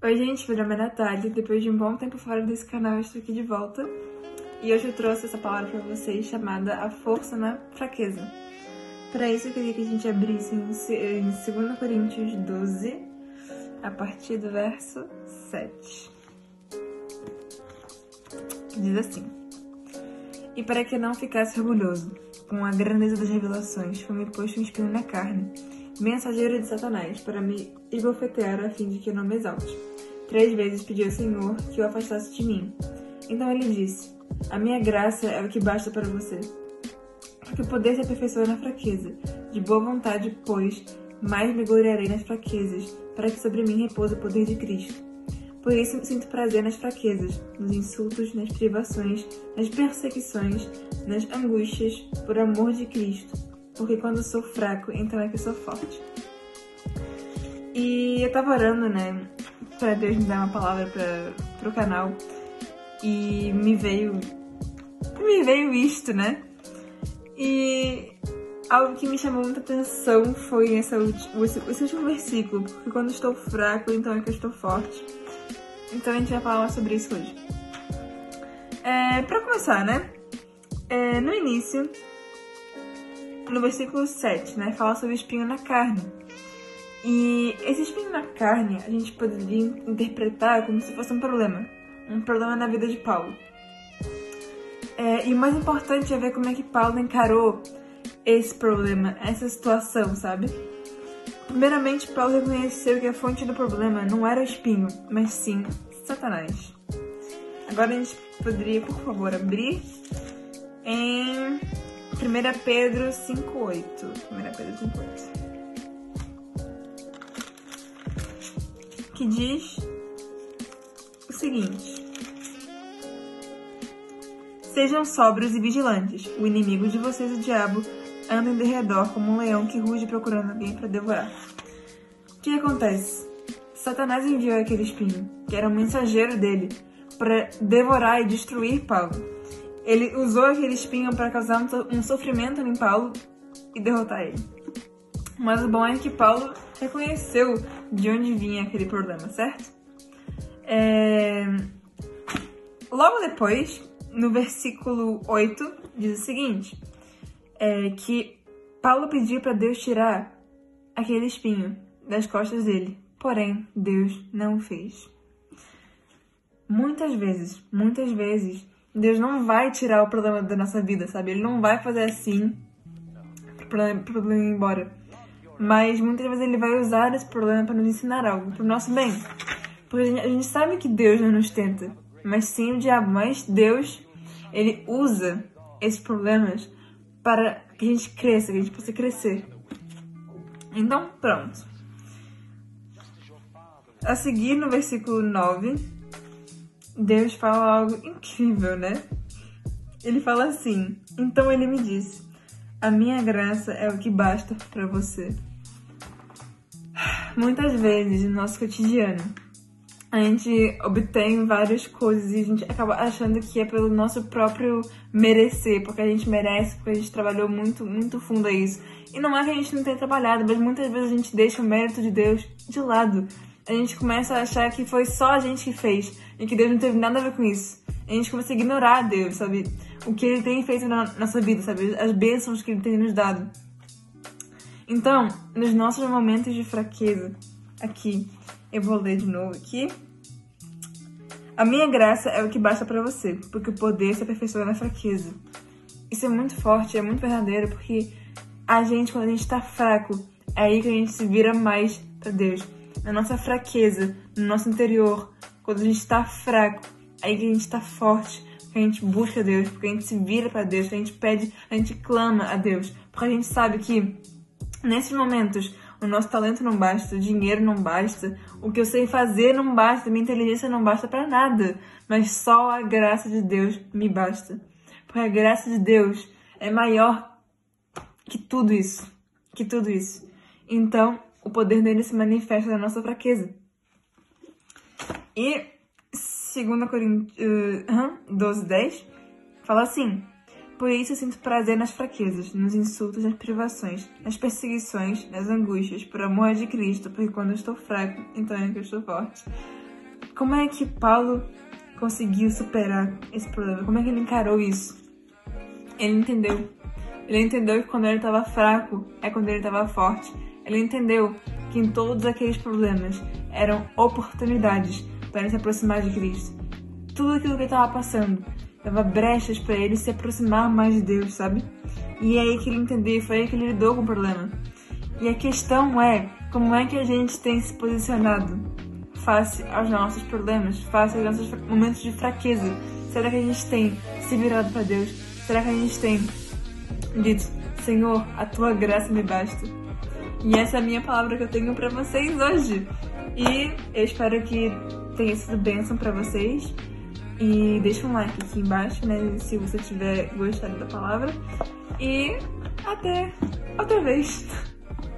Oi gente, meu nome é Natália, depois de um bom tempo fora desse canal eu estou aqui de volta e hoje eu trouxe essa palavra para vocês chamada A Força na Fraqueza. Para isso eu queria que a gente abrisse em 2 Coríntios 12, a partir do verso 7. Diz assim: E para que não ficasse orgulhoso com a grandeza das revelações, foi-me posto um espinho na carne mensageiro de Satanás, para me esbofetear a fim de que não me exalte. Três vezes pedi ao Senhor que o afastasse de mim. Então ele disse: A minha graça é o que basta para você. Porque o poder se aperfeiçoa na fraqueza. De boa vontade, pois, mais me gloriarei nas fraquezas, para que sobre mim repouse o poder de Cristo. Por isso sinto prazer nas fraquezas, nos insultos, nas privações, nas perseguições, nas angústias, por amor de Cristo porque quando sou fraco, então é que sou forte. E eu tava orando, né, pra Deus me dar uma palavra pra, pro canal, e me veio. Me veio isto, né? E algo que me chamou muita atenção foi esse, esse último versículo, porque quando estou fraco, então é que eu estou forte. Então a gente vai falar sobre isso hoje. É, pra começar, né? É, no início, no versículo 7, né, fala sobre espinho na carne. E esse espinho na carne a gente poderia interpretar como se fosse um problema, um problema na vida de Paulo. É, e o mais importante é ver como é que Paulo encarou esse problema, essa situação, sabe? Primeiramente, Paulo reconheceu que a fonte do problema não era o espinho, mas sim Satanás. Agora a gente poderia, por favor, abrir em 1 Pedro 5,8. 1 Pedro 5,8. Que diz o seguinte: Sejam sóbrios e vigilantes. O inimigo de vocês, o diabo, anda em derredor como um leão que ruge procurando alguém para devorar. O que acontece? Satanás enviou aquele espinho, que era um mensageiro dele, para devorar e destruir Paulo. Ele usou aquele espinho para causar um sofrimento em Paulo e derrotar ele. Mas o bom é que Paulo reconheceu de onde vinha aquele problema, certo? É... Logo depois, no versículo 8, diz o seguinte: é que Paulo pediu para Deus tirar aquele espinho das costas dele, porém Deus não fez. Muitas vezes, muitas vezes, Deus não vai tirar o problema da nossa vida, sabe? Ele não vai fazer assim para o problema ir embora. Mas muitas vezes ele vai usar esse problema para nos ensinar algo, para o nosso bem. Porque a gente sabe que Deus não nos tenta, mas sim o diabo. Mas Deus, ele usa esses problemas para que a gente cresça, que a gente possa crescer. Então, pronto. A seguir, no versículo 9, Deus fala algo incrível, né? Ele fala assim: Então ele me disse: A minha graça é o que basta para você. Muitas vezes no nosso cotidiano, a gente obtém várias coisas e a gente acaba achando que é pelo nosso próprio merecer, porque a gente merece, porque a gente trabalhou muito, muito fundo a isso. E não é que a gente não tenha trabalhado, mas muitas vezes a gente deixa o mérito de Deus de lado a gente começa a achar que foi só a gente que fez e que Deus não teve nada a ver com isso. A gente começa a ignorar Deus, sabe? O que Ele tem feito na nossa vida, sabe? As bênçãos que Ele tem nos dado. Então, nos nossos momentos de fraqueza, aqui, eu vou ler de novo aqui. A minha graça é o que basta para você, porque o poder se aperfeiçoa na fraqueza. Isso é muito forte, é muito verdadeiro, porque a gente, quando a gente tá fraco, é aí que a gente se vira mais para Deus na nossa fraqueza, no nosso interior, quando a gente está fraco, aí que a gente está forte, porque a gente busca Deus, porque a gente se vira para Deus, a gente pede, a gente clama a Deus, porque a gente sabe que nesses momentos o nosso talento não basta, o dinheiro não basta, o que eu sei fazer não basta, minha inteligência não basta para nada, mas só a graça de Deus me basta. Porque a graça de Deus é maior que tudo isso, que tudo isso. Então, o poder dele se manifesta na nossa fraqueza. E 2 Coríntios uh, 12, 10 fala assim: Por isso eu sinto prazer nas fraquezas, nos insultos, nas privações, nas perseguições, nas angústias, por amor de Cristo, porque quando eu estou fraco, então é que eu estou forte. como é que Paulo conseguiu superar esse problema? Como é que ele encarou isso? Ele entendeu. Ele entendeu que quando ele estava fraco é quando ele estava forte. Ele entendeu que em todos aqueles problemas eram oportunidades para ele se aproximar de Cristo. Tudo aquilo que ele estava passando dava brechas para ele se aproximar mais de Deus, sabe? E é aí que ele entendeu, foi aí que ele lidou com o problema. E a questão é como é que a gente tem se posicionado face aos nossos problemas, face aos nossos momentos de fraqueza. Será que a gente tem se virado para Deus? Será que a gente tem dito, Senhor, a tua graça me basta? E essa é a minha palavra que eu tenho para vocês hoje. E eu espero que tenha sido bênção para vocês. E deixa um like aqui embaixo, né? Se você tiver gostado da palavra. E até outra vez.